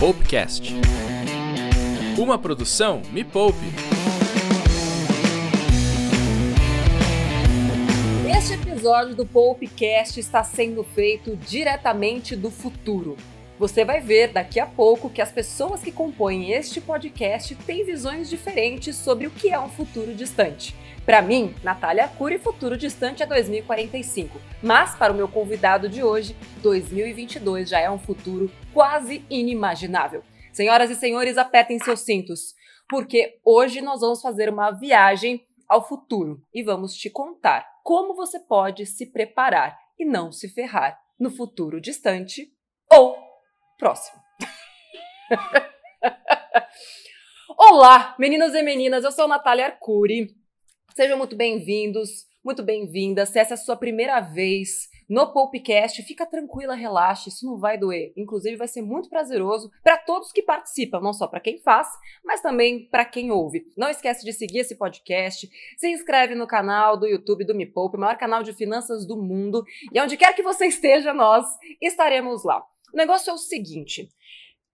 Poupecast. Uma produção Me Poupe. Este episódio do Poupecast está sendo feito diretamente do futuro. Você vai ver daqui a pouco que as pessoas que compõem este podcast têm visões diferentes sobre o que é um futuro distante. Para mim, Natália Cury, futuro distante é 2045. Mas para o meu convidado de hoje, 2022 já é um futuro quase inimaginável. Senhoras e senhores, apertem seus cintos, porque hoje nós vamos fazer uma viagem ao futuro e vamos te contar como você pode se preparar e não se ferrar no futuro distante ou Próximo. Olá, meninos e meninas, eu sou Natália Arcuri. Sejam muito bem-vindos, muito bem-vindas. Se essa é a sua primeira vez no Popcast, fica tranquila, relaxe, isso não vai doer. Inclusive, vai ser muito prazeroso para todos que participam, não só para quem faz, mas também para quem ouve. Não esquece de seguir esse podcast, se inscreve no canal do YouTube do Me Poupe, o maior canal de finanças do mundo, e onde quer que você esteja, nós estaremos lá. O negócio é o seguinte: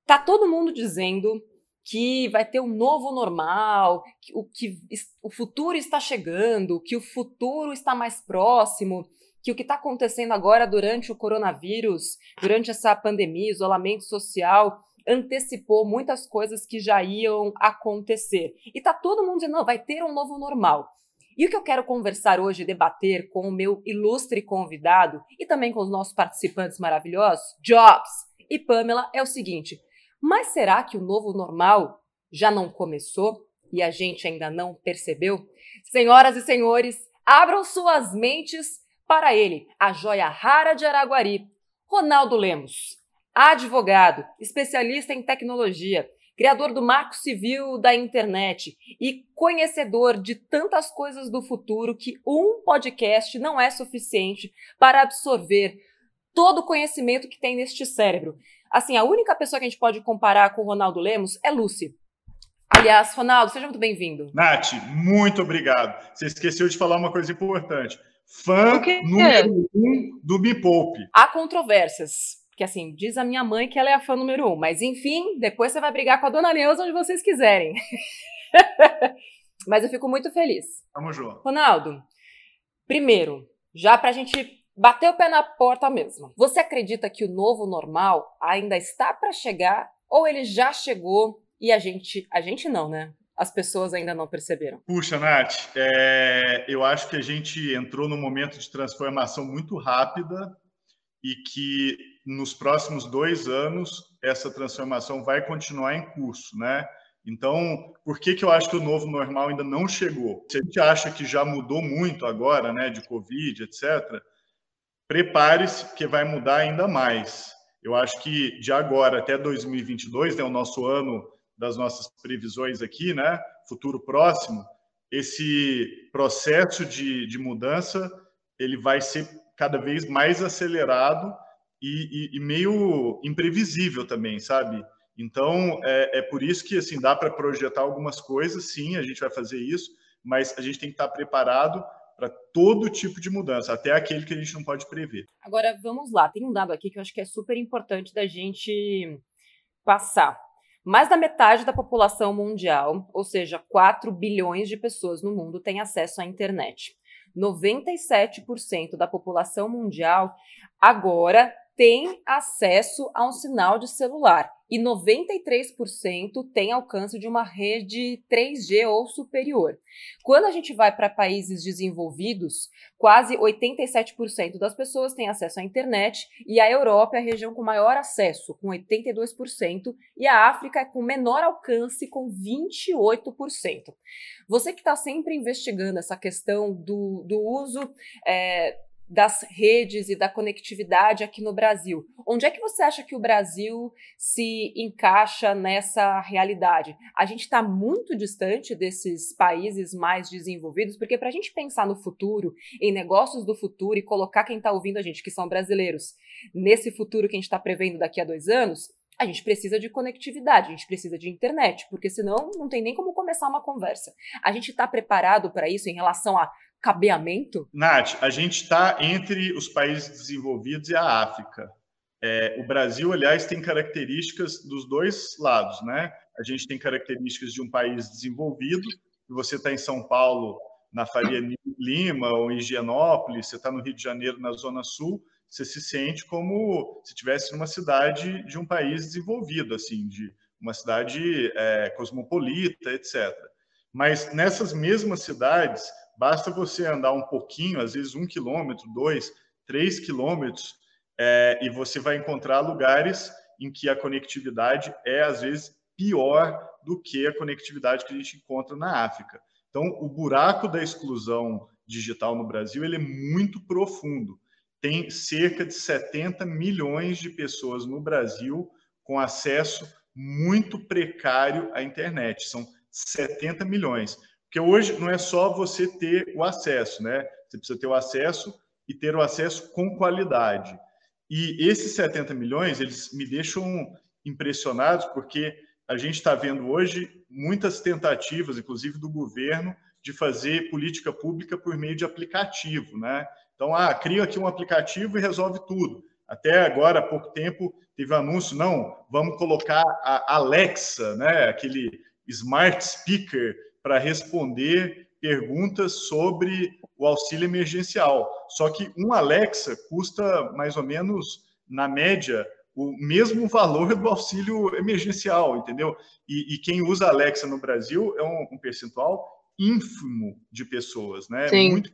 tá todo mundo dizendo que vai ter um novo normal, que o, que o futuro está chegando, que o futuro está mais próximo, que o que está acontecendo agora durante o coronavírus, durante essa pandemia, isolamento social, antecipou muitas coisas que já iam acontecer. E tá todo mundo dizendo, não, vai ter um novo normal. E o que eu quero conversar hoje, debater com o meu ilustre convidado e também com os nossos participantes maravilhosos, Jobs e Pamela, é o seguinte: mas será que o novo normal já não começou e a gente ainda não percebeu? Senhoras e senhores, abram suas mentes para ele, a joia rara de Araguari, Ronaldo Lemos, advogado, especialista em tecnologia, criador do Marco Civil da internet e conhecedor de tantas coisas do futuro que um podcast não é suficiente para absorver todo o conhecimento que tem neste cérebro. Assim, a única pessoa que a gente pode comparar com o Ronaldo Lemos é Lucy. Aliás, Ronaldo, seja muito bem-vindo. Nath, muito obrigado. Você esqueceu de falar uma coisa importante. Fã número um do Me Poupe. Há controvérsias. Que assim, diz a minha mãe que ela é a fã número um. Mas enfim, depois você vai brigar com a dona Neuza onde vocês quiserem. mas eu fico muito feliz. Vamos junto. Ronaldo, primeiro, já pra gente bater o pé na porta mesmo. Você acredita que o novo normal ainda está para chegar ou ele já chegou e a gente, a gente não, né? As pessoas ainda não perceberam. Puxa, Nath, é, eu acho que a gente entrou num momento de transformação muito rápida e que nos próximos dois anos essa transformação vai continuar em curso, né? Então, por que, que eu acho que o novo normal ainda não chegou? Se a gente acha que já mudou muito agora, né, de Covid, etc., prepare-se, porque vai mudar ainda mais. Eu acho que de agora até 2022, né, o nosso ano das nossas previsões aqui, né, futuro próximo, esse processo de, de mudança ele vai ser cada vez mais acelerado e, e, e meio imprevisível também, sabe? Então, é, é, por isso que assim dá para projetar algumas coisas, sim, a gente vai fazer isso, mas a gente tem que estar preparado para todo tipo de mudança, até aquele que a gente não pode prever. Agora, vamos lá, tem um dado aqui que eu acho que é super importante da gente passar. Mais da metade da população mundial, ou seja, 4 bilhões de pessoas no mundo, tem acesso à internet. 97% da população mundial agora tem acesso a um sinal de celular e 93% tem alcance de uma rede 3G ou superior. Quando a gente vai para países desenvolvidos, quase 87% das pessoas têm acesso à internet e a Europa é a região com maior acesso, com 82%, e a África é com menor alcance, com 28%. Você que está sempre investigando essa questão do, do uso é, das redes e da conectividade aqui no Brasil. Onde é que você acha que o Brasil se encaixa nessa realidade? A gente está muito distante desses países mais desenvolvidos, porque para a gente pensar no futuro, em negócios do futuro e colocar quem está ouvindo a gente, que são brasileiros, nesse futuro que a gente está prevendo daqui a dois anos, a gente precisa de conectividade, a gente precisa de internet, porque senão não tem nem como começar uma conversa. A gente está preparado para isso em relação a cabeamento? Nath, a gente está entre os países desenvolvidos e a África. É, o Brasil, aliás, tem características dos dois lados, né? A gente tem características de um país desenvolvido, você está em São Paulo, na Faria Lima ou em Higienópolis, você está no Rio de Janeiro, na Zona Sul, você se sente como se estivesse numa cidade de um país desenvolvido, assim, de uma cidade é, cosmopolita, etc. Mas nessas mesmas cidades, basta você andar um pouquinho, às vezes um quilômetro, dois, três quilômetros, é, e você vai encontrar lugares em que a conectividade é, às vezes, pior do que a conectividade que a gente encontra na África. Então, o buraco da exclusão digital no Brasil ele é muito profundo. Tem cerca de 70 milhões de pessoas no Brasil com acesso muito precário à internet. São 70 milhões. Porque hoje não é só você ter o acesso, né? Você precisa ter o acesso e ter o acesso com qualidade. E esses 70 milhões, eles me deixam impressionados porque a gente está vendo hoje muitas tentativas, inclusive do governo, de fazer política pública por meio de aplicativo, né? Então, ah, cria aqui um aplicativo e resolve tudo. Até agora, há pouco tempo, teve um anúncio, não, vamos colocar a Alexa, né, aquele smart speaker, para responder perguntas sobre o auxílio emergencial. Só que um Alexa custa mais ou menos, na média, o mesmo valor do auxílio emergencial, entendeu? E, e quem usa Alexa no Brasil é um, um percentual ínfimo de pessoas, né? Sim. Muito.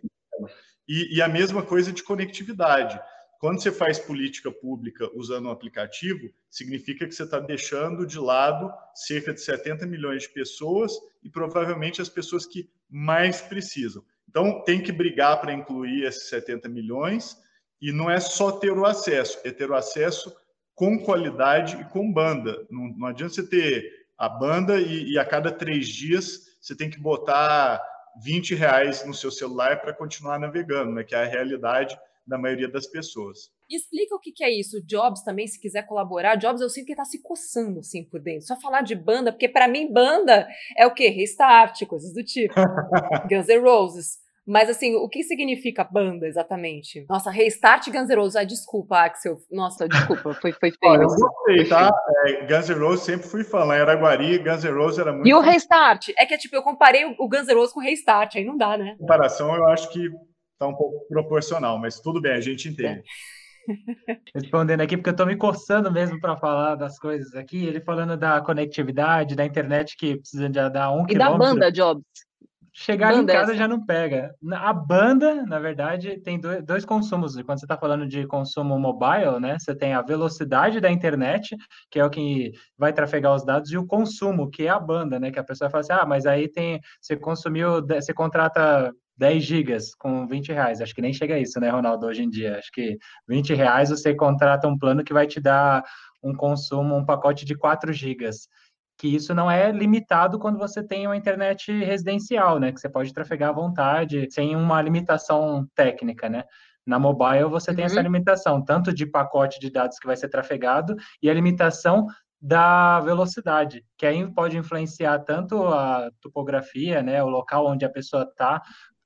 E, e a mesma coisa de conectividade. Quando você faz política pública usando um aplicativo, significa que você está deixando de lado cerca de 70 milhões de pessoas e provavelmente as pessoas que mais precisam. Então, tem que brigar para incluir esses 70 milhões e não é só ter o acesso, é ter o acesso com qualidade e com banda. Não, não adianta você ter a banda e, e, a cada três dias você tem que botar 20 reais no seu celular para continuar navegando, né? que é a realidade da maioria das pessoas. Explica o que, que é isso. Jobs também, se quiser colaborar. Jobs, eu sinto que tá se coçando assim por dentro. Só falar de banda, porque para mim banda é o quê? Restart, coisas do tipo. Guns N' Roses. Mas assim, o que significa banda exatamente? Nossa, Restart Guns N' Roses. Ah, desculpa, Axel. Nossa, desculpa, foi, foi feio. Olha, eu gostei, tá? É, Guns N' Roses sempre fui fã. Lá em Araguari, Guns N' Roses era muito. E o Restart? É que tipo, eu comparei o Guns N' Roses com o Restart, aí não dá, né? Comparação, eu acho que tá um pouco proporcional, mas tudo bem, a gente entende. É. Respondendo aqui, porque eu estou me coçando mesmo para falar das coisas aqui. Ele falando da conectividade, da internet que precisa de dar um e quilômetro. E da banda, Jobs. Chegar banda em casa essa. já não pega. A banda, na verdade, tem dois consumos. Quando você está falando de consumo mobile, né? Você tem a velocidade da internet, que é o que vai trafegar os dados, e o consumo, que é a banda, né? Que a pessoa fala assim, ah, mas aí tem. Você consumiu, você contrata 10 gigas com 20 reais. Acho que nem chega a isso, né, Ronaldo, hoje em dia. Acho que 20 reais você contrata um plano que vai te dar um consumo, um pacote de 4 gigas que isso não é limitado quando você tem uma internet residencial, né? Que você pode trafegar à vontade, sem uma limitação técnica, né? Na mobile você tem essa uhum. limitação, tanto de pacote de dados que vai ser trafegado e a limitação da velocidade, que aí pode influenciar tanto a topografia, né, o local onde a pessoa está,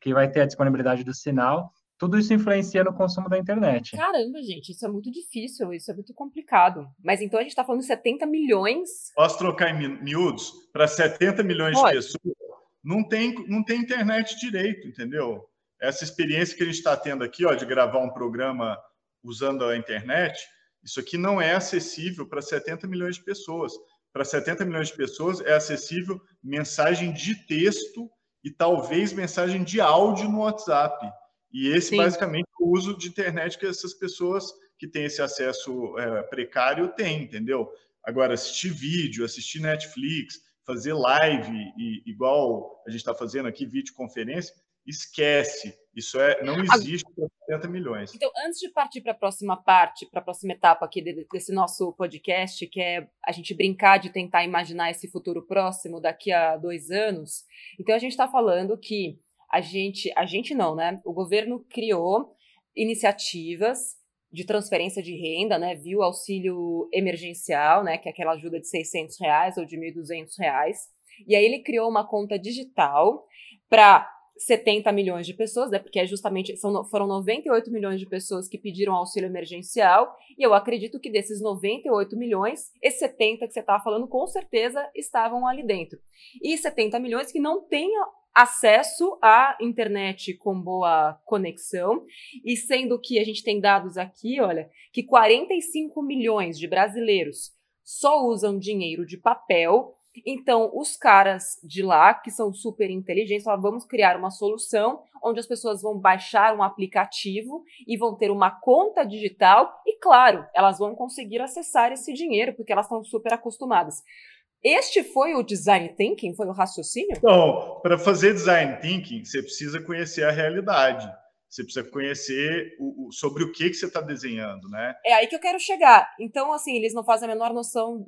que vai ter a disponibilidade do sinal, tudo isso influencia no consumo da internet. Caramba, gente, isso é muito difícil, isso é muito complicado. Mas então a gente está falando de 70 milhões. Posso trocar em miúdos? Para 70 milhões Pode. de pessoas, não tem, não tem internet direito, entendeu? Essa experiência que a gente está tendo aqui, ó, de gravar um programa usando a internet, isso aqui não é acessível para 70 milhões de pessoas. Para 70 milhões de pessoas é acessível mensagem de texto e talvez mensagem de áudio no WhatsApp. E esse, Sim. basicamente, é o uso de internet que essas pessoas que têm esse acesso é, precário têm, entendeu? Agora, assistir vídeo, assistir Netflix, fazer live, e, igual a gente está fazendo aqui, videoconferência, esquece. Isso é, não existe para 70 milhões. Então, antes de partir para a próxima parte, para a próxima etapa aqui desse nosso podcast, que é a gente brincar de tentar imaginar esse futuro próximo daqui a dois anos, então a gente está falando que a gente, a gente não, né? O governo criou iniciativas de transferência de renda, né? Viu auxílio emergencial, né? Que é aquela ajuda de 600 reais ou de 1.200 reais. E aí ele criou uma conta digital para 70 milhões de pessoas, né? Porque é justamente são, foram 98 milhões de pessoas que pediram auxílio emergencial, e eu acredito que desses 98 milhões, esses 70 que você estava falando, com certeza estavam ali dentro. E 70 milhões que não têm acesso à internet com boa conexão, e sendo que a gente tem dados aqui, olha, que 45 milhões de brasileiros só usam dinheiro de papel então, os caras de lá, que são super inteligentes, falaram, vamos criar uma solução onde as pessoas vão baixar um aplicativo e vão ter uma conta digital e, claro, elas vão conseguir acessar esse dinheiro, porque elas estão super acostumadas. Este foi o design thinking? Foi o raciocínio? Então, para fazer design thinking, você precisa conhecer a realidade. Você precisa conhecer o, o, sobre o que, que você está desenhando, né? É aí que eu quero chegar. Então, assim, eles não fazem a menor noção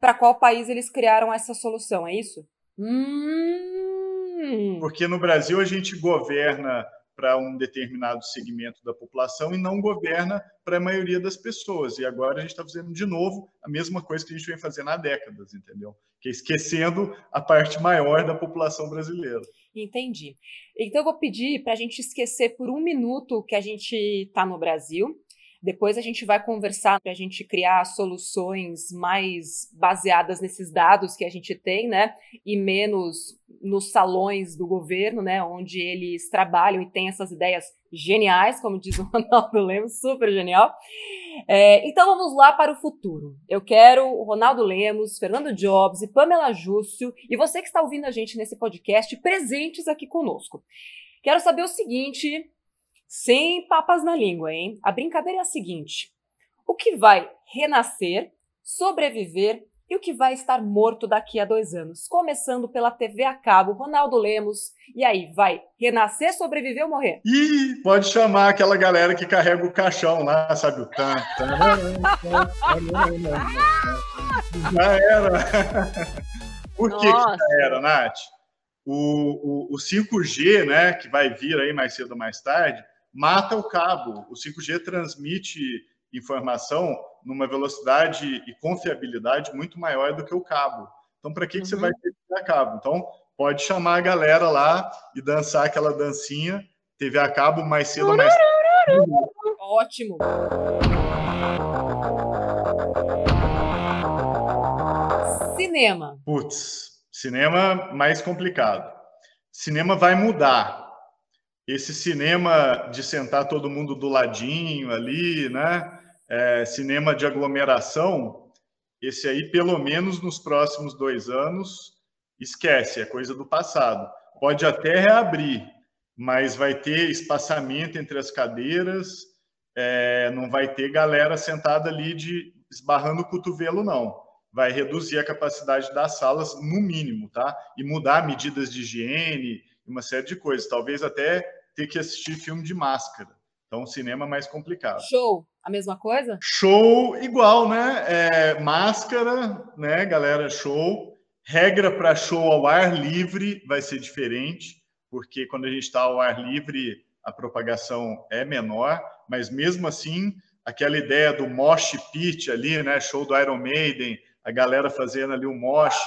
para qual país eles criaram essa solução, é isso? Hum. Porque no Brasil a gente governa para um determinado segmento da população e não governa para a maioria das pessoas. E agora a gente está fazendo de novo a mesma coisa que a gente vem fazendo há décadas, entendeu? Que é esquecendo a parte maior da população brasileira. Entendi. Então eu vou pedir para a gente esquecer por um minuto que a gente está no Brasil depois a gente vai conversar para a gente criar soluções mais baseadas nesses dados que a gente tem, né? E menos nos salões do governo, né? Onde eles trabalham e têm essas ideias geniais, como diz o Ronaldo Lemos, super genial. É, então vamos lá para o futuro. Eu quero o Ronaldo Lemos, Fernando Jobs e Pamela Júcio, e você que está ouvindo a gente nesse podcast, presentes aqui conosco. Quero saber o seguinte sem papas na língua, hein? A brincadeira é a seguinte: o que vai renascer, sobreviver e o que vai estar morto daqui a dois anos? Começando pela TV a cabo, Ronaldo Lemos. E aí, vai renascer, sobreviver ou morrer? Ih, pode chamar aquela galera que carrega o caixão lá, sabe? O tan, Já era. Por que, que já era, Nath? O, o, o 5G, né, que vai vir aí mais cedo ou mais tarde, mata o cabo. O 5G transmite informação numa velocidade e confiabilidade muito maior do que o cabo. Então, para que, uhum. que você uhum. vai ter TV a cabo? Então, pode chamar a galera lá e dançar aquela dancinha, TV a cabo mais cedo ou mais tarde. Ótimo. Cinema. Putz, cinema mais complicado. Cinema vai mudar esse cinema de sentar todo mundo do ladinho ali, né? É, cinema de aglomeração, esse aí, pelo menos nos próximos dois anos, esquece, é coisa do passado. Pode até reabrir, mas vai ter espaçamento entre as cadeiras, é, não vai ter galera sentada ali de esbarrando o cotovelo, não. Vai reduzir a capacidade das salas no mínimo, tá? E mudar medidas de higiene, uma série de coisas. Talvez até ter que assistir filme de máscara. Então, cinema é mais complicado. Show, a mesma coisa? Show igual, né? É, máscara, né, galera? Show. Regra para show ao ar livre vai ser diferente, porque quando a gente está ao ar livre, a propagação é menor, mas mesmo assim, aquela ideia do mosh pit ali, né? Show do Iron Maiden, a galera fazendo ali o mosh,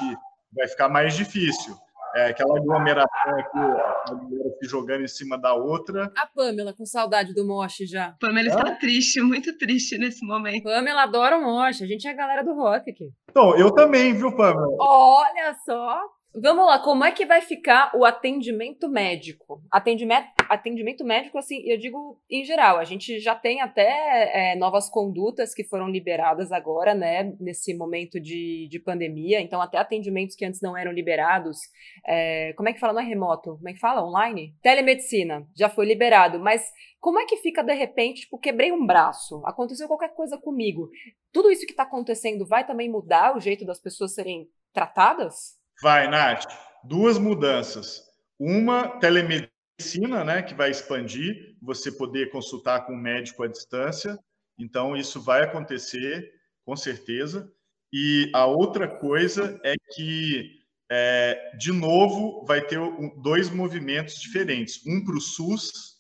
vai ficar mais difícil é, aquela aglomeração aqui, a galera se jogando em cima da outra. A Pamela, com saudade do Moche já. Pamela está triste, muito triste nesse momento. Pamela adora o Moche, a gente é a galera do rock aqui. Então, eu também, viu, Pamela? Olha só! Vamos lá, como é que vai ficar o atendimento médico? Atendimento, atendimento médico, assim, eu digo em geral, a gente já tem até é, novas condutas que foram liberadas agora, né, nesse momento de, de pandemia, então até atendimentos que antes não eram liberados, é, como é que fala, não é remoto, como é que fala, online? Telemedicina, já foi liberado, mas como é que fica de repente, tipo, quebrei um braço, aconteceu qualquer coisa comigo, tudo isso que está acontecendo vai também mudar o jeito das pessoas serem tratadas? Vai, Nath. Duas mudanças. Uma, telemedicina, né, que vai expandir, você poder consultar com um médico à distância. Então, isso vai acontecer, com certeza. E a outra coisa é que, é, de novo, vai ter dois movimentos diferentes. Um para o SUS,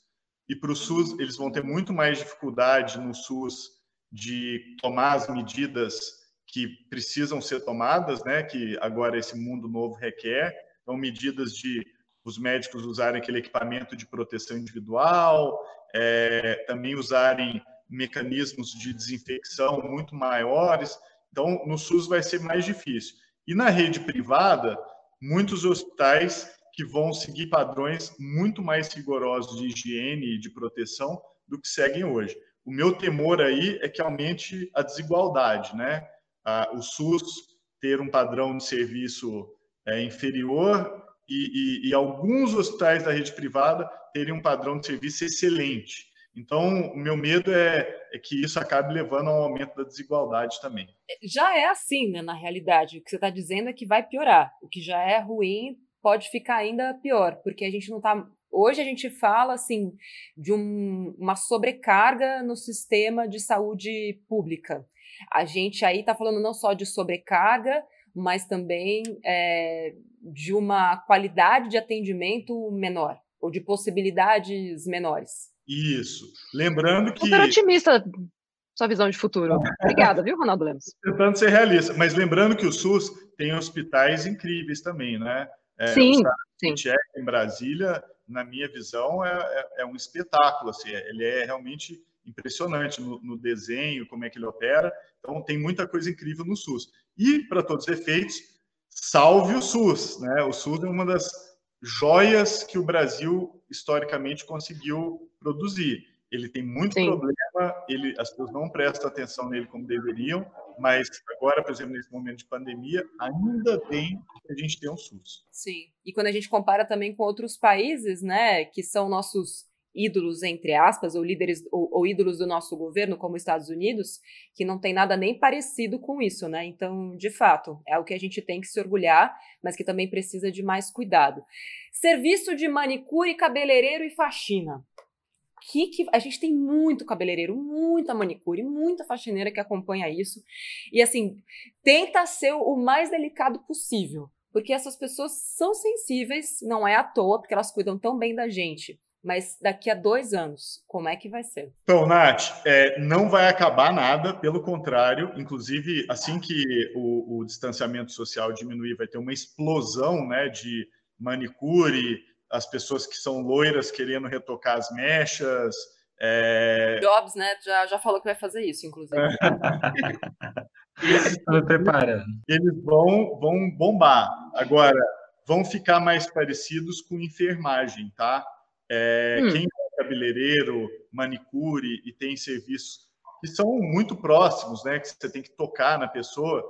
e para o SUS eles vão ter muito mais dificuldade no SUS de tomar as medidas que precisam ser tomadas, né, que agora esse mundo novo requer, então medidas de os médicos usarem aquele equipamento de proteção individual, é, também usarem mecanismos de desinfecção muito maiores. Então, no SUS vai ser mais difícil. E na rede privada, muitos hospitais que vão seguir padrões muito mais rigorosos de higiene e de proteção do que seguem hoje. O meu temor aí é que aumente a desigualdade, né? O SUS ter um padrão de serviço é, inferior e, e, e, alguns hospitais da rede privada terem um padrão de serviço excelente. Então, o meu medo é, é, que isso acabe levando ao aumento da desigualdade também. Já é assim, né, na realidade. O que você está dizendo é que vai piorar. O que já é ruim pode ficar ainda pior, porque a gente não está. Hoje a gente fala assim de um, uma sobrecarga no sistema de saúde pública. A gente aí está falando não só de sobrecarga, mas também é, de uma qualidade de atendimento menor ou de possibilidades menores. Isso. Lembrando que. Super otimista sua visão de futuro. Obrigada, viu, Ronaldo Lemos? Tentando ser realista, mas lembrando que o SUS tem hospitais incríveis também, né? É, sim, sim. em Brasília, na minha visão, é, é, é, um espetáculo. Assim, ele é realmente impressionante no, no, desenho, como é que ele opera. Então, tem muita coisa incrível no SUS. E, para todos os efeitos, salve o SUS. Né? O SUS é uma das joias que o Brasil, historicamente, conseguiu produzir. Ele tem muito Sim. problema, ele, as pessoas não prestam atenção nele como deveriam, mas agora, por exemplo, nesse momento de pandemia, ainda bem que a gente tem um SUS. Sim. E quando a gente compara também com outros países, né, que são nossos ídolos, entre aspas, ou líderes ou, ou, ídolos do nosso governo, como os Estados Unidos, que não tem nada nem parecido com isso, né? Então, de fato, é o que a gente tem que se orgulhar, mas que também precisa de mais cuidado. Serviço de manicure, cabeleireiro e faxina que, a gente tem muito cabeleireiro, muita manicure, muita faxineira que acompanha isso. E assim, tenta ser o mais delicado possível, porque essas pessoas são sensíveis, não é à toa, porque elas cuidam tão bem da gente. Mas daqui a dois anos, como é que vai ser? Então, Nath, é, não vai acabar nada, pelo contrário, inclusive, assim que o, o distanciamento social diminuir, vai ter uma explosão né, de manicure, as pessoas que são loiras querendo retocar as mechas. É... Jobs, né, já, já falou que vai fazer isso, inclusive. Estou me preparando. Eles vão, vão bombar. Agora, vão ficar mais parecidos com enfermagem, tá? É, hum. Quem é cabeleireiro, manicure e tem serviços que são muito próximos, né? Que você tem que tocar na pessoa,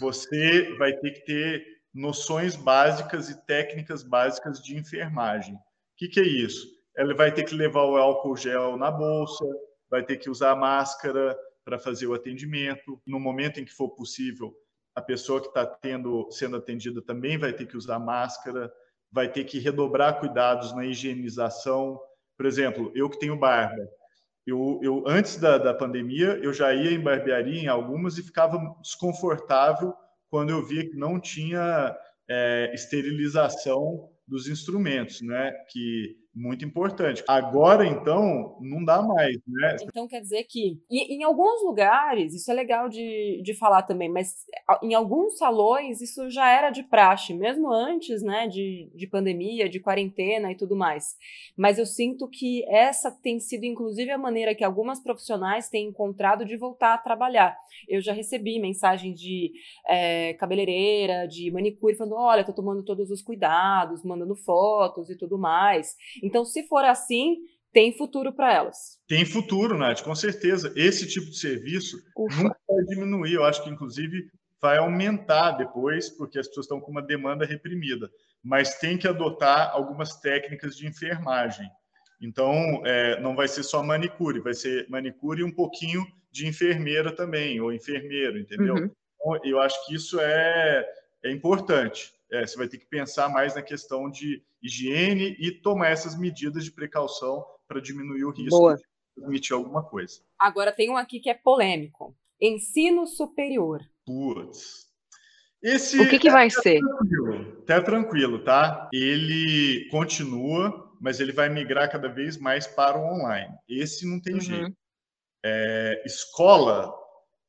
você vai ter que ter noções básicas e técnicas básicas de enfermagem. O que, que é isso? Ela vai ter que levar o álcool gel na bolsa, vai ter que usar máscara para fazer o atendimento. No momento em que for possível, a pessoa que está sendo atendida também vai ter que usar máscara, vai ter que redobrar cuidados na higienização. Por exemplo, eu que tenho barba, eu, eu antes da, da pandemia eu já ia em barbearia em algumas e ficava desconfortável quando eu via que não tinha é, esterilização dos instrumentos, né? Que muito importante. Agora, então, não dá mais, né? Então, quer dizer que, e, em alguns lugares, isso é legal de, de falar também, mas em alguns salões isso já era de praxe, mesmo antes, né, de, de pandemia, de quarentena e tudo mais. Mas eu sinto que essa tem sido, inclusive, a maneira que algumas profissionais têm encontrado de voltar a trabalhar. Eu já recebi mensagens de é, cabeleireira, de manicure, falando, olha, tô tomando todos os cuidados, mandando fotos e tudo mais. Então, se for assim, tem futuro para elas. Tem futuro, Nath, com certeza. Esse tipo de serviço Ufa. nunca vai diminuir. Eu acho que, inclusive, vai aumentar depois, porque as pessoas estão com uma demanda reprimida. Mas tem que adotar algumas técnicas de enfermagem. Então, é, não vai ser só manicure, vai ser manicure e um pouquinho de enfermeira também, ou enfermeiro, entendeu? Uhum. Então, eu acho que isso é, é importante é, você vai ter que pensar mais na questão de higiene e tomar essas medidas de precaução para diminuir o risco Boa. de transmitir alguma coisa. Agora tem um aqui que é polêmico. Ensino superior. Putz. Esse o que, que vai é ser? Tranquilo, até tranquilo, tá? Ele continua, mas ele vai migrar cada vez mais para o online. Esse não tem uhum. jeito. É, escola,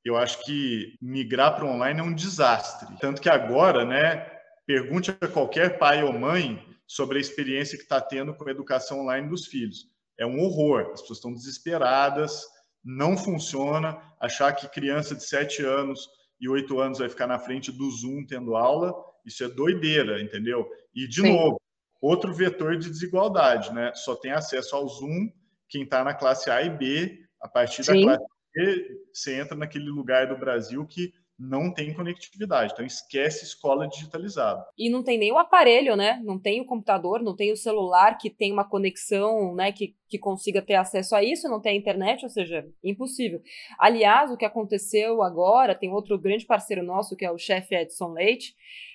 eu acho que migrar para o online é um desastre. Tanto que agora, né, Pergunte a qualquer pai ou mãe sobre a experiência que está tendo com a educação online dos filhos. É um horror, as pessoas estão desesperadas, não funciona. Achar que criança de 7 anos e 8 anos vai ficar na frente do Zoom tendo aula, isso é doideira, entendeu? E, de Sim. novo, outro vetor de desigualdade, né? Só tem acesso ao Zoom quem está na classe A e B. A partir Sim. da classe B, você entra naquele lugar do Brasil que não tem conectividade. Então esquece escola digitalizada. E não tem nem o aparelho, né? Não tem o computador, não tem o celular que tem uma conexão, né, que, que consiga ter acesso a isso, não tem a internet, ou seja, impossível. Aliás, o que aconteceu agora, tem outro grande parceiro nosso, que é o chefe Edson Leite,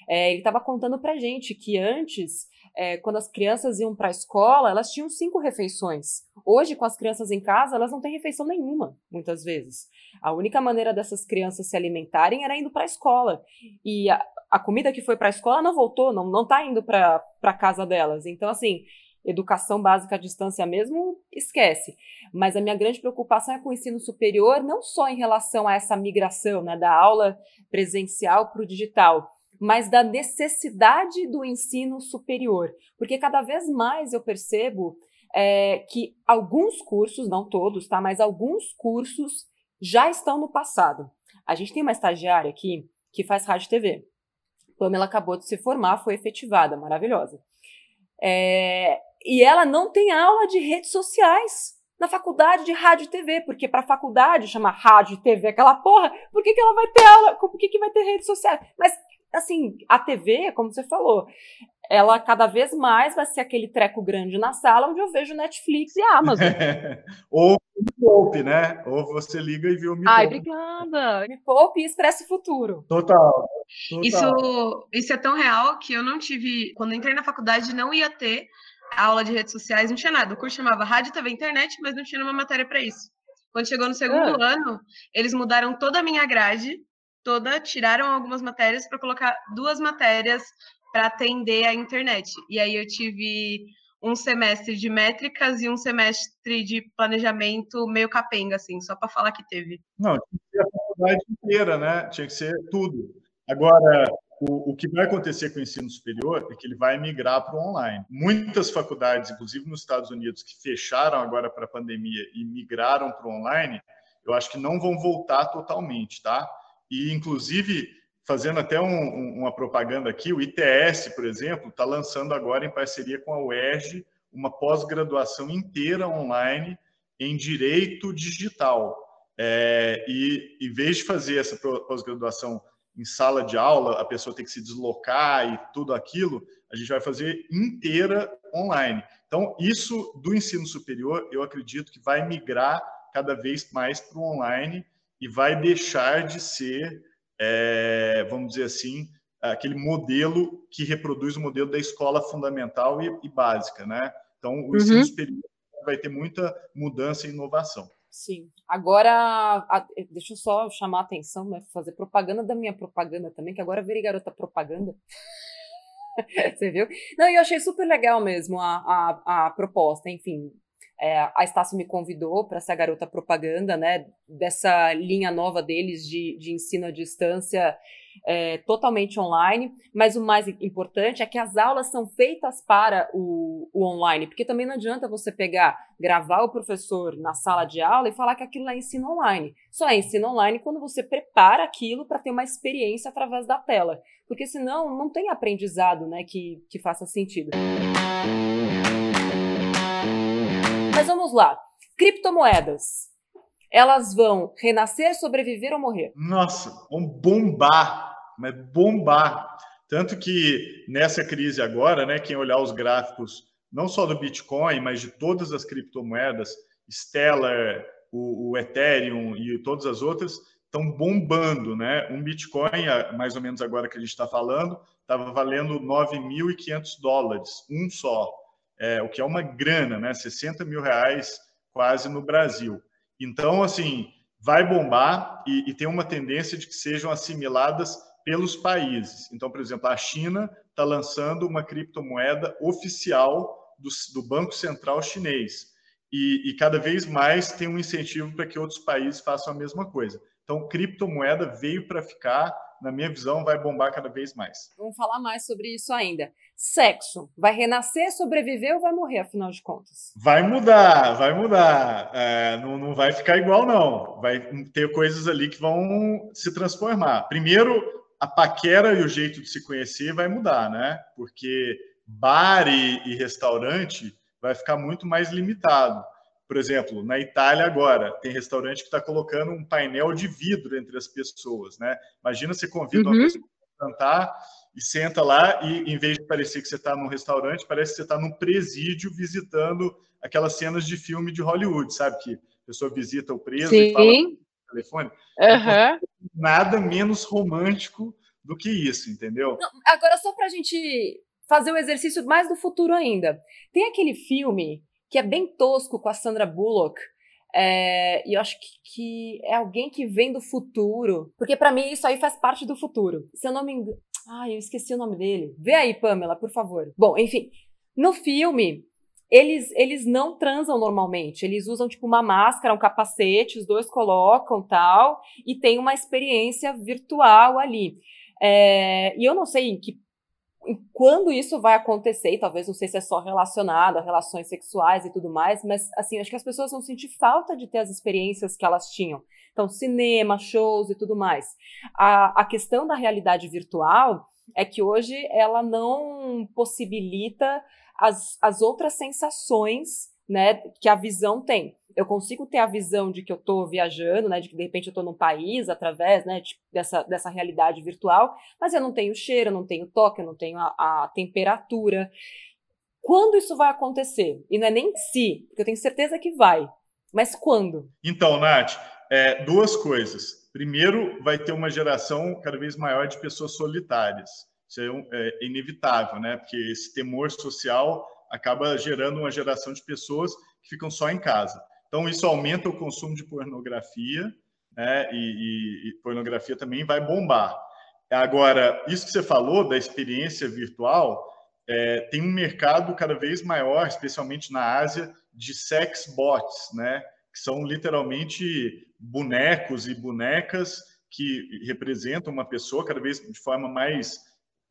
é, ele estava contando pra gente que antes é, quando as crianças iam para a escola, elas tinham cinco refeições. Hoje, com as crianças em casa, elas não têm refeição nenhuma, muitas vezes. A única maneira dessas crianças se alimentarem era indo para a escola. E a, a, comida que foi para a escola não voltou, não, não tá indo para a casa delas. Então, assim, educação básica à distância mesmo, esquece. Mas a minha grande preocupação é com o ensino superior, não só em relação a essa migração né, da aula presencial para o digital, mas da necessidade do ensino superior. Porque cada vez mais eu percebo é, que alguns cursos, não todos, tá? Mas alguns cursos já estão no passado. A gente tem uma estagiária aqui que faz rádio e TV. Pamela acabou de se formar, foi efetivada, maravilhosa. É, e ela não tem aula de redes sociais na faculdade de rádio e TV, porque para faculdade chama rádio e TV aquela porra, por que, que ela vai ter aula? Por que, que vai ter redes sociais? Mas assim, a TV, como você falou, ela cada vez mais vai ser aquele treco grande na sala onde eu vejo Netflix e Amazon. Ou Me Poupe, né? Ou você liga e vê o Me Ai, obrigada. Me Poupe e Expresso Futuro. Total, total. Isso, isso é tão real que eu não tive... Quando entrei na faculdade, não ia ter aula de redes sociais, não tinha nada. O curso chamava Rádio, TV Internet, mas não tinha uma matéria para isso. Quando chegou no segundo ah. ano, eles mudaram toda a minha grade toda, tiraram algumas matérias para colocar duas matérias para atender a internet. E aí eu tive um semestre de métricas e um semestre de planejamento meio capenga, assim, só para falar que teve. Não, tinha que ser a faculdade inteira, né? Tinha que ser tudo. Agora, o, o que vai acontecer com o ensino superior é que ele vai migrar para o online. Muitas faculdades, inclusive nos Estados Unidos, que fecharam agora para a pandemia e migraram para o online, eu acho que não vão voltar totalmente, tá? E, inclusive, fazendo até um, uma propaganda aqui, o ITS, por exemplo, está lançando agora, em parceria com a UERJ, uma pós-graduação inteira online em direito digital. É, e em vez de fazer essa pós-graduação em sala de aula, a pessoa tem que se deslocar e tudo aquilo, a gente vai fazer inteira online. Então, isso do ensino superior, eu acredito que vai migrar cada vez mais para o online e vai deixar de ser, é, vamos dizer assim, aquele modelo que reproduz o modelo da escola fundamental e, e básica, né? Então, o uhum. ensino superior vai ter muita mudança e inovação. Sim. Agora, a, deixa eu só chamar a atenção, né? fazer propaganda da minha propaganda também, que agora virei garota propaganda. Você viu? Não, eu achei super legal mesmo a, a, a proposta, enfim, é, a Estácio me convidou para ser a garota propaganda, né, dessa linha nova deles de, de ensino à distância é, totalmente online, mas o mais importante é que as aulas são feitas para o, o, online, porque também não adianta você pegar, gravar o professor na sala de aula e falar que aquilo é ensino online. Só é ensino online quando você prepara aquilo para ter uma experiência através da tela, porque senão não tem aprendizado né, que, que faça sentido. Mas vamos lá. Criptomoedas. Elas vão renascer, sobreviver ou morrer? Nossa, vão bombar, mas bombar. Tanto que nessa crise agora, né, quem olhar os gráficos, não só do Bitcoin, mas de todas as criptomoedas, Stellar, o, o Ethereum e todas as outras, estão bombando, né? Um Bitcoin, mais ou menos agora que a gente está falando, estava valendo 9.500 dólares, um só é, o que é uma grana, né? 60 mil reais quase no Brasil. Então, assim, vai bombar e, e tem uma tendência de que sejam assimiladas pelos países. Então, por exemplo, a China está lançando uma criptomoeda oficial do, do Banco Central Chinês. E, e, cada vez mais tem um incentivo para que outros países façam a mesma coisa. Então, criptomoeda veio para ficar, na minha visão, vai bombar cada vez mais. Vamos falar mais sobre isso ainda. Sexo, vai renascer, sobreviver ou vai morrer, afinal de contas? Vai mudar, vai mudar. É, não, não vai ficar igual, não. Vai ter coisas ali que vão se transformar. Primeiro, a paquera e o jeito de se conhecer vai mudar, né? Porque bar e, e restaurante vai ficar muito mais limitado. Por exemplo, na Itália agora, tem restaurante que está colocando um painel de vidro entre as pessoas, né? Imagina você convida uhum. uma pessoa para cantar e senta lá e, em vez de parecer que você está num restaurante, parece que você está num presídio visitando aquelas cenas de filme de Hollywood, sabe? Que a pessoa visita o preso Sim. e fala no telefone. Uhum. Nada menos romântico do que isso, entendeu? Não, agora, só para a gente fazer o exercício mais do futuro ainda. Tem aquele filme que é bem tosco com a Sandra Bullock. É, e eu acho que, que, é alguém que vem do futuro. Porque para mim isso aí faz parte do futuro. Se eu não me engano. Ai, eu esqueci o nome dele. Vê aí, Pamela, por favor. Bom, enfim. No filme, eles, eles não transam normalmente. Eles usam, tipo, uma máscara, um capacete, os dois colocam tal, e tem uma experiência virtual ali. É, e eu não sei em que quando isso vai acontecer, e talvez não sei se é só relacionado a relações sexuais e tudo mais, mas assim, acho que as pessoas vão sentir falta de ter as experiências que elas tinham. Então, cinema, shows e tudo mais. A, a questão da realidade virtual é que hoje ela não possibilita as, as outras sensações né, que a visão tem eu consigo ter a visão de que eu estou viajando, né, de que de repente eu estou num país através, né, de, dessa, dessa realidade virtual, mas eu não tenho cheiro, eu não tenho toque, eu não tenho a, a temperatura. Quando isso vai acontecer? E não é nem se, porque eu tenho certeza que vai, mas quando? Então, Nath, é, duas coisas. Primeiro, vai ter uma geração cada vez maior de pessoas solitárias. Isso é, um, é inevitável, né? Porque esse temor social acaba gerando uma geração de pessoas que ficam só em casa. Então, isso aumenta o consumo de pornografia, né? E, e, e, pornografia também vai bombar. Agora, isso que você falou da experiência virtual, é, tem um mercado cada vez maior, especialmente na Ásia, de sex bots, né? Que são literalmente bonecos e bonecas que representam uma pessoa cada vez de forma mais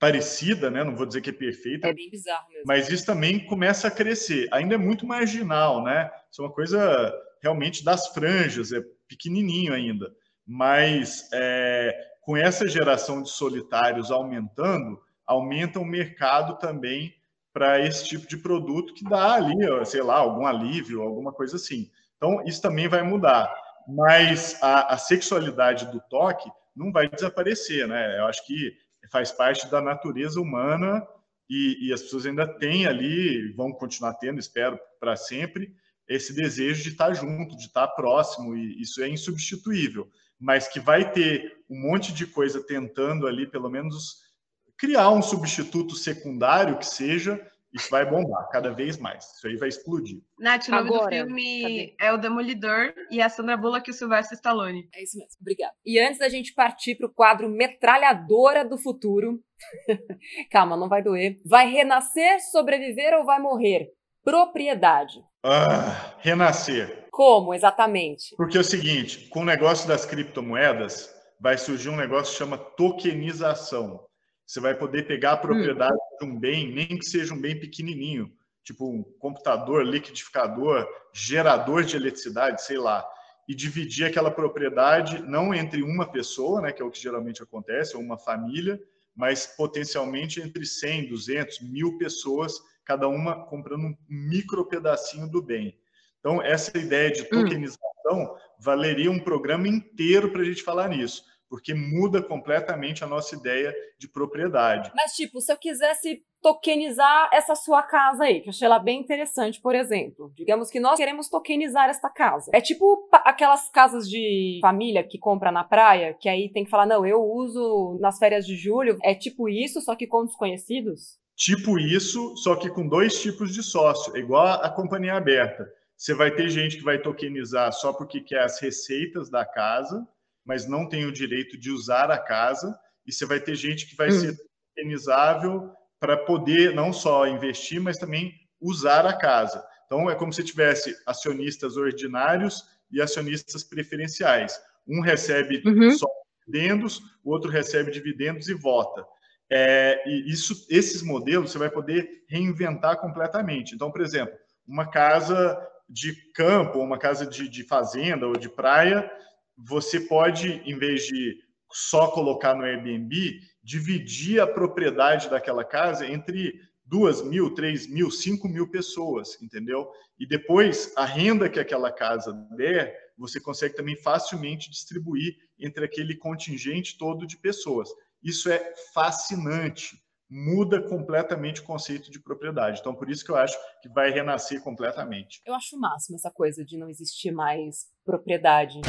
parecida, né? Não vou dizer que é perfeita. É bem bizarro mesmo. Mas isso também começa a crescer. Ainda é muito marginal, né? Isso é uma coisa realmente das franjas, é pequenininho ainda. Mas é, com essa geração de solitários aumentando, aumenta o mercado também para esse tipo de produto que dá ali, sei lá, algum alívio, alguma coisa assim. Então, isso também vai mudar. Mas a, a sexualidade do toque não vai desaparecer, né? Eu acho que faz parte da natureza humana e, e, as pessoas ainda têm ali, vão continuar tendo, espero, para sempre, esse desejo de estar junto, de estar próximo, e isso é insubstituível. Mas que vai ter um monte de coisa tentando ali, pelo menos, criar um substituto secundário que seja isso vai bombar cada vez mais. Isso aí vai explodir. Nath, o nome Agora, do filme cadê? é O Demolidor e a Sandra Bullock e o Sylvester Stallone. É isso mesmo, obrigada. E antes da gente partir para o quadro Metralhadora do Futuro, calma, não vai doer. Vai renascer, sobreviver ou vai morrer? Propriedade. Ah, renascer. Como, exatamente? Porque é o seguinte, com o negócio das criptomoedas, vai surgir um negócio que chama tokenização. Você vai poder pegar a propriedade hum. Um bem, nem que seja um bem pequenininho, tipo um computador, liquidificador, gerador de eletricidade, sei lá, e dividir aquela propriedade não entre uma pessoa, né, que é o que geralmente acontece, ou uma família, mas potencialmente entre 100, 200, mil pessoas, cada uma comprando um micro pedacinho do bem. Então, essa ideia de hum. tokenização hum. valeria um programa inteiro para a gente falar nisso porque muda completamente a nossa ideia de propriedade. Mas, tipo, se eu quisesse tokenizar essa sua casa aí, que eu achei ela bem interessante, por exemplo. Digamos que nós queremos tokenizar esta casa. É tipo aquelas casas de família que compra na praia, que aí tem que falar, não, eu uso nas férias de julho. É tipo isso, só que com desconhecidos? Tipo isso, só que com dois tipos de sócio, igual a companhia aberta. Você vai ter gente que vai tokenizar só porque quer as receitas da casa, mas não tem o direito de usar a casa, e você vai ter gente que vai hum. ser indenizável para poder não só investir, mas também usar a casa. Então, é como se tivesse acionistas ordinários e acionistas preferenciais. Um recebe uhum. só dividendos, o outro recebe dividendos e vota. É, e isso, esses modelos você vai poder reinventar completamente. Então, por exemplo, uma casa de campo, uma casa de, de fazenda ou de praia, você pode, em vez de só colocar no Airbnb, dividir a propriedade daquela casa entre duas mil, três mil, cinco mil pessoas, entendeu? E depois a renda que aquela casa der, você consegue também facilmente distribuir entre aquele contingente todo de pessoas. Isso é fascinante, muda completamente o conceito de propriedade. Então, por isso que eu acho que vai renascer completamente. Eu acho o máximo essa coisa de não existir mais propriedade.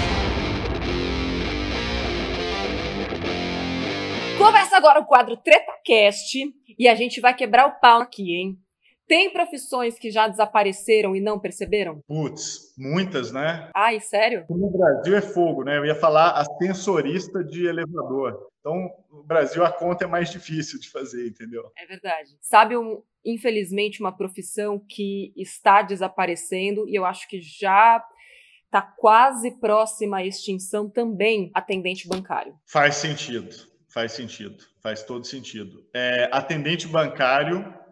Começa agora o quadro TretaCast e a gente vai quebrar o pau aqui, hein? Tem profissões que já desapareceram e não perceberam? Putz, muitas, né? Ai, sério? No Brasil é fogo, né? Eu ia falar ascensorista de elevador. Então, no Brasil a conta é mais difícil de fazer, entendeu? É verdade. Sabe, um, infelizmente, uma profissão que está desaparecendo e eu acho que já está quase próxima à extinção também, atendente bancário. Faz sentido, faz sentido, faz todo sentido. É, atendente bancário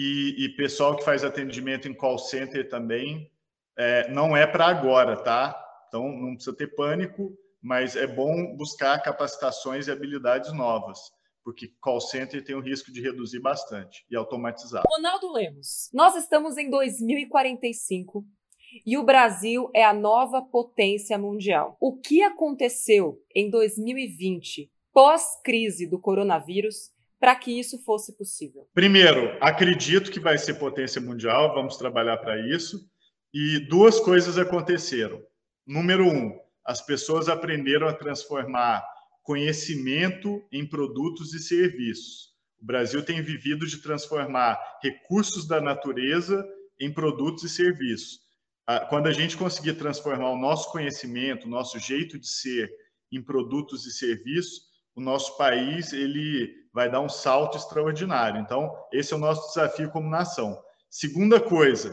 e, e, pessoal que faz atendimento em call center também, é, não é para agora, tá? Então não precisa ter pânico, mas é bom buscar capacitações e habilidades novas, porque call center tem o risco de reduzir bastante e automatizar. Ronaldo Lemos, nós estamos em 2045 e o Brasil é a nova potência mundial. O que aconteceu em 2020, pós-crise do coronavírus, para que isso fosse possível? Primeiro, acredito que vai ser potência mundial, vamos trabalhar para isso. E duas coisas aconteceram. Número um, as pessoas aprenderam a transformar conhecimento em produtos e serviços. O Brasil tem vivido de transformar recursos da natureza em produtos e serviços. Quando a gente conseguir transformar o nosso conhecimento, o nosso jeito de ser em produtos e serviços, o nosso país ele vai dar um salto extraordinário. Então, esse é o nosso desafio como nação. Segunda coisa,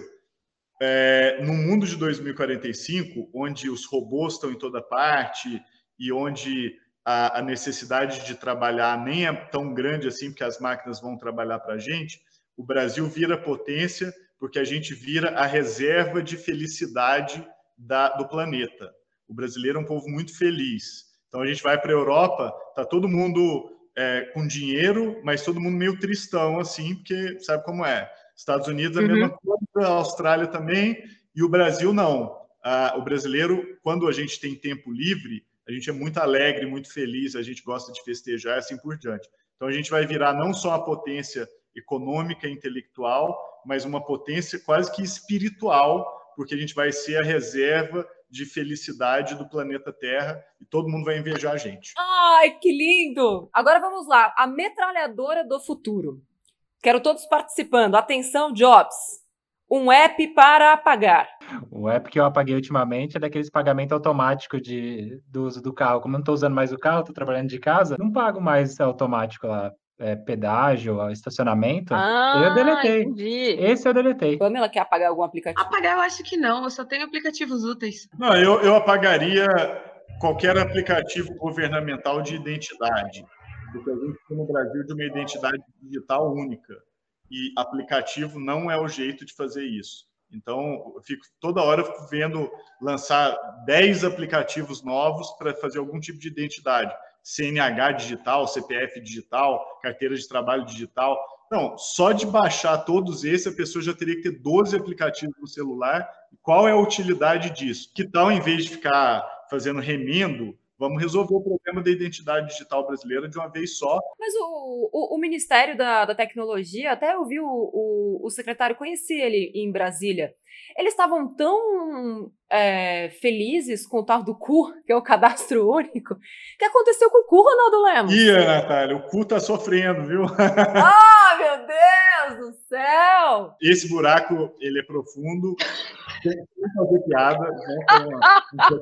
é, no mundo de 2045, onde os robôs estão em toda parte e onde a, a necessidade de trabalhar nem é tão grande assim, porque as máquinas vão trabalhar para a gente, o Brasil vira potência porque a gente vira a reserva de felicidade da, do planeta. O brasileiro é um povo muito feliz. Então a gente vai para a Europa, tá todo mundo é, com dinheiro, mas todo mundo meio tristão, assim, porque sabe como é. Estados Unidos é a uhum. mesma coisa, a Austrália também, e o Brasil não. Ah, o brasileiro, quando a gente tem tempo livre, a gente é muito alegre, muito feliz, a gente gosta de festejar e assim por diante. Então a gente vai virar não só a potência econômica e intelectual, mas uma potência quase que espiritual, porque a gente vai ser a reserva de felicidade do planeta Terra e todo mundo vai invejar a gente. Ai, que lindo! Agora vamos lá, a metralhadora do futuro. Quero todos participando. Atenção, Jobs. Um app para apagar. O app que eu apaguei ultimamente é daqueles pagamentos automáticos de, do uso do carro. Como eu não estou usando mais o carro, estou trabalhando de casa, não pago mais automático lá. É, pedágio, estacionamento, ah, eu deletei. Entendi. Esse eu deletei. Pamela quer apagar algum aplicativo? Apagar eu acho que não, eu só tenho aplicativos úteis. Não, eu, eu apagaria qualquer aplicativo governamental de identidade porque a gente tem no Brasil de uma identidade digital única. E aplicativo não é o jeito de fazer isso. Então, eu fico toda hora vendo lançar 10 aplicativos novos para fazer algum tipo de identidade. CNH digital, CPF digital, carteira de trabalho digital. Não, só de baixar todos esses, a pessoa já teria que ter 12 aplicativos no celular. Qual é a utilidade disso? Que tal, em vez de ficar fazendo remendo, Vamos resolver o problema da identidade digital brasileira de uma vez só. Mas o, o, o Ministério da, da, Tecnologia, até eu vi o, o, o secretário, conheci ele em Brasília. Eles estavam tão é, felizes com o tal do CU, que é o cadastro único. O que aconteceu com o CU, Ronaldo Lemos? Ia, Natália, o CU tá sofrendo, viu? Ah, meu Deus do céu! Esse buraco, ele é profundo sem fazer piada, né, com, um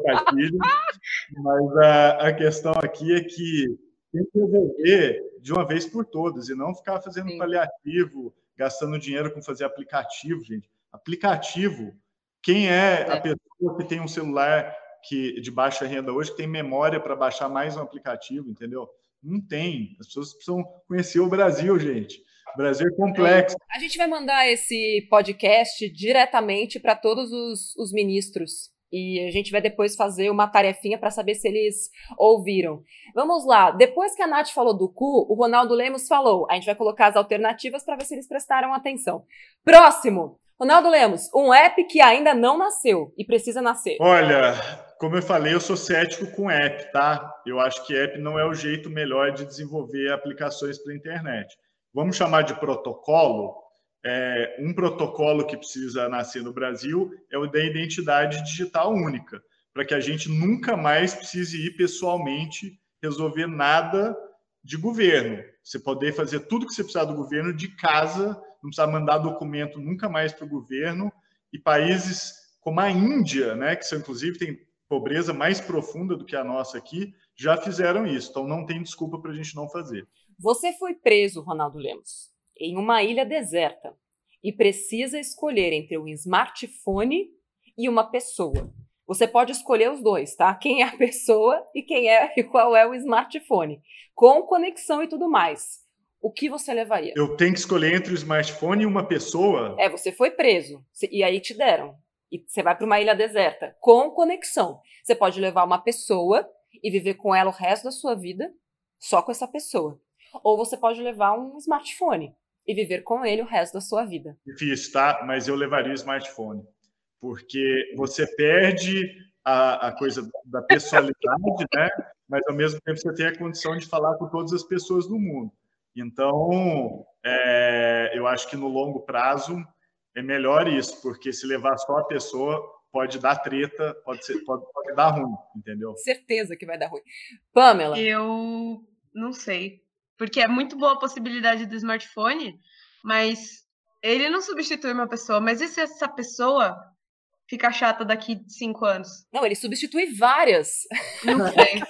mas a, a questão aqui é que tem que resolver de uma vez por todas e não ficar fazendo Sim. paliativo, gastando dinheiro com fazer aplicativo, gente. Aplicativo, quem é, é, a pessoa que tem um celular que de baixa renda hoje que tem memória para baixar mais um aplicativo, entendeu? Não tem. As pessoas precisam conhecer o Brasil, gente. Brasil é complexo. A gente vai mandar esse podcast diretamente para todos os, os ministros e a gente vai depois fazer uma tarefinha para saber se eles ouviram. Vamos lá. Depois que a Nath falou do cu, o Ronaldo Lemos falou. A gente vai colocar as alternativas para ver se eles prestaram atenção. Próximo. Ronaldo Lemos, um app que ainda não nasceu e precisa nascer. Olha, como eu falei, eu sou cético com app, tá? Eu acho que app não é o jeito melhor de desenvolver aplicações para internet. Vamos chamar de protocolo? é, um protocolo que precisa nascer no Brasil é o da identidade digital única, para que a gente nunca mais precise ir pessoalmente resolver nada de governo. Você poder fazer tudo que você precisar do governo de casa, não precisar mandar documento nunca mais para o governo. E países como a Índia, né, que são inclusive tem pobreza mais profunda do que a nossa aqui, já fizeram isso. Então não tem desculpa para a gente não fazer. Você foi preso, Ronaldo Lemos em uma ilha deserta e precisa escolher entre um smartphone e uma pessoa. Você pode escolher os dois, tá? Quem é a pessoa e quem é e qual é o smartphone, com conexão e tudo mais. O que você levaria? Eu tenho que escolher entre o smartphone e uma pessoa? É, você foi preso e aí te deram. E você vai para uma ilha deserta com conexão. Você pode levar uma pessoa e viver com ela o resto da sua vida só com essa pessoa. Ou você pode levar um smartphone e viver com ele o resto da sua vida. Difícil, tá? Mas eu levaria o smartphone, porque você perde a, a coisa da pessoalidade, né? Mas ao mesmo tempo você tem a condição de falar com todas as pessoas do mundo. Então, é, eu acho que no longo prazo é melhor isso, porque se levar só a pessoa pode dar treta, pode, ser, pode, pode dar ruim, entendeu? Certeza que vai dar ruim. Pamela? Eu não sei porque é muito boa a possibilidade do smartphone, mas ele não substitui uma pessoa. Mas e se essa pessoa fica chata daqui cinco anos? Não, ele substitui várias. Não sei.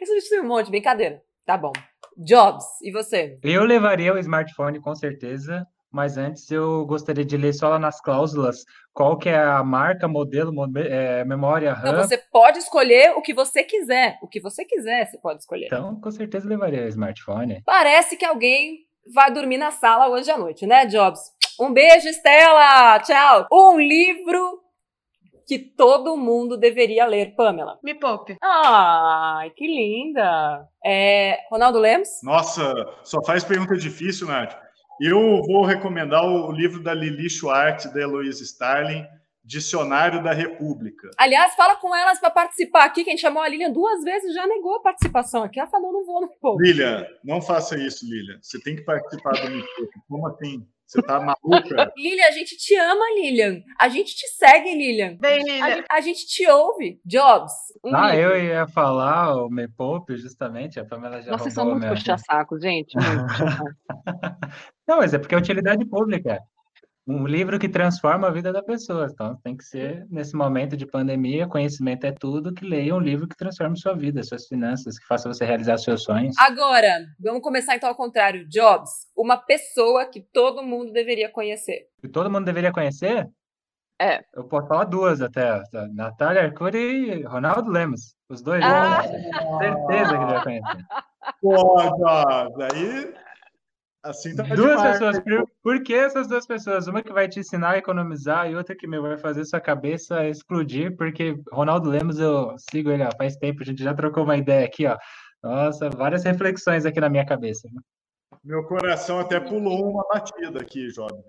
ele substitui um monte, brincadeira. Tá bom. Jobs, e você? Eu levaria o smartphone com certeza, mas antes eu gostaria de ler só lá nas cláusulas qual que é a marca, modelo, é, memória RAM. Então você pode escolher o que você quiser. O que você quiser, você pode escolher. Então, com certeza levaria o smartphone. Parece que alguém vai dormir na sala hoje à noite, né, Jobs? Um beijo, Estela! Tchau! Um livro que todo mundo deveria ler, Pamela? Me poupe. Ai, que linda! É, Ronaldo Lemos? Nossa, só faz pergunta difícil, Nath. Eu vou recomendar o livro da Lili Schwartz, da Heloísa Starling, Dicionário da República. Aliás, fala com elas para participar aqui, que a gente chamou a Lilian duas vezes já negou a participação aqui. Ela falou, não vou, não vou. Lilian, não faça isso, Lilian. Você tem que participar do Mitoco. Como assim? Você tá maluca? Lilian, a gente te ama, Lilian. A gente te segue, Lilian. Bem, Lilian. A, a gente te ouve. Jobs. Um ah, livro. eu ia falar o Me Poupe, justamente. A Pamela já Vocês são muito puxa-saco, gente. Muito puxa Não, mas é porque é utilidade pública um livro que transforma a vida da pessoa. Então, tem que ser, nesse momento de pandemia, conhecimento é tudo, que leia um livro que transforme sua vida, suas finanças, que faça você realizar seus sonhos. Agora, vamos começar então ao contrário. Jobs, uma pessoa que todo mundo deveria conhecer. Que todo mundo deveria conhecer? É. Eu posso falar duas até. Tá? Natália Arcuri e Ronaldo Lemos. Os dois. Ah. Certeza que deveria conhecer. Pô, Jobs, aí Assim tá duas demais. pessoas. Por, por, que essas duas pessoas? Uma que vai te ensinar a economizar e outra que meu, vai fazer sua cabeça explodir, porque Ronaldo Lemos, eu sigo ele ó, faz tempo, a gente já trocou uma ideia aqui, ó. Nossa, várias reflexões aqui na minha cabeça. Meu coração até pulou uma batida aqui, jovem.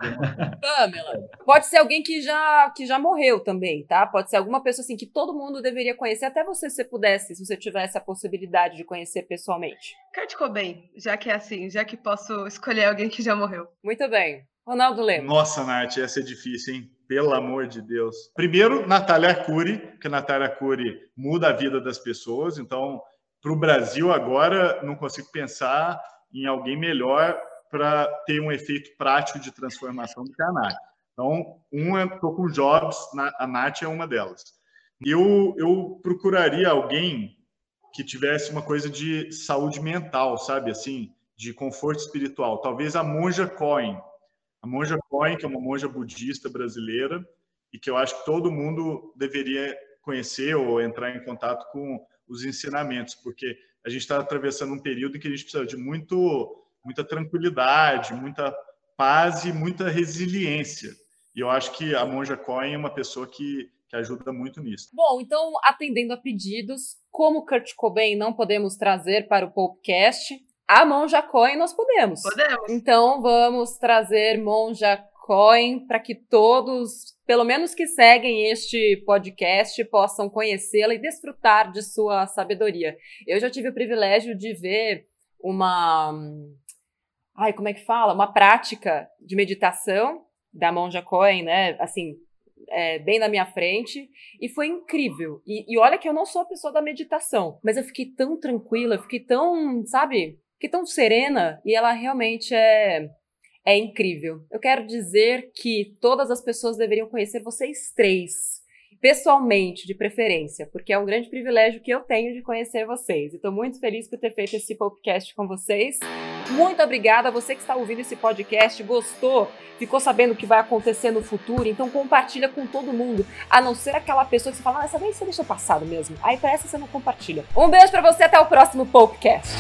Pamela, pode ser alguém que já, que já morreu também, tá? Pode ser alguma pessoa assim que todo mundo deveria conhecer, até você se pudesse, se você tivesse a possibilidade de conhecer pessoalmente. Kurt Cobain, já que é assim, já que posso escolher alguém que já morreu. Muito bem. Ronaldo Lemos. Nossa, Nath, essa é difícil, hein? Pelo amor de Deus. Primeiro, Natália Arcuri, que Natália Arcuri muda a vida das pessoas. Então, para o Brasil agora, não consigo pensar em alguém melhor para ter um efeito prático de transformação do que a Nath. Então, um estou com jobs, a Nath é uma delas. Eu, eu procuraria alguém que tivesse uma coisa de saúde mental, sabe, assim, de conforto espiritual. Talvez a monja Cohen. A monja Cohen, que é uma monja budista brasileira, e que eu acho que todo mundo deveria conhecer ou entrar em contato com os ensinamentos, porque a gente está atravessando um período em que a gente precisa de muito, muita tranquilidade, muita paz e muita resiliência. E eu acho que a Monja Coin é uma pessoa que, que ajuda muito nisso. Bom, então, atendendo a pedidos, como Kurt Cobain não podemos trazer para o podcast, a Monja Coin nós podemos. Podemos. Então, vamos trazer Monja Coin para que todos, pelo menos que seguem este podcast, possam conhecê-la e desfrutar de sua sabedoria. Eu já tive o privilégio de ver uma. Ai, como é que fala? Uma prática de meditação da Monja Cohen, né? Assim, é, bem na minha frente e foi incrível. E, e, olha que eu não sou a pessoa da meditação, mas eu fiquei tão tranquila, eu fiquei tão, sabe, fiquei tão serena e ela realmente é é incrível. Eu quero dizer que todas as pessoas deveriam conhecer vocês três pessoalmente, de preferência, porque é um grande privilégio que eu tenho de conhecer vocês. Estou muito feliz por ter feito esse podcast com vocês. Muito obrigada a você que está ouvindo esse podcast, gostou, ficou sabendo o que vai acontecer no futuro, então compartilha com todo mundo, a não ser aquela pessoa que você fala, ah, essa nem você deixa passado mesmo. Aí parece que você não compartilha. Um beijo para você, até o próximo podcast.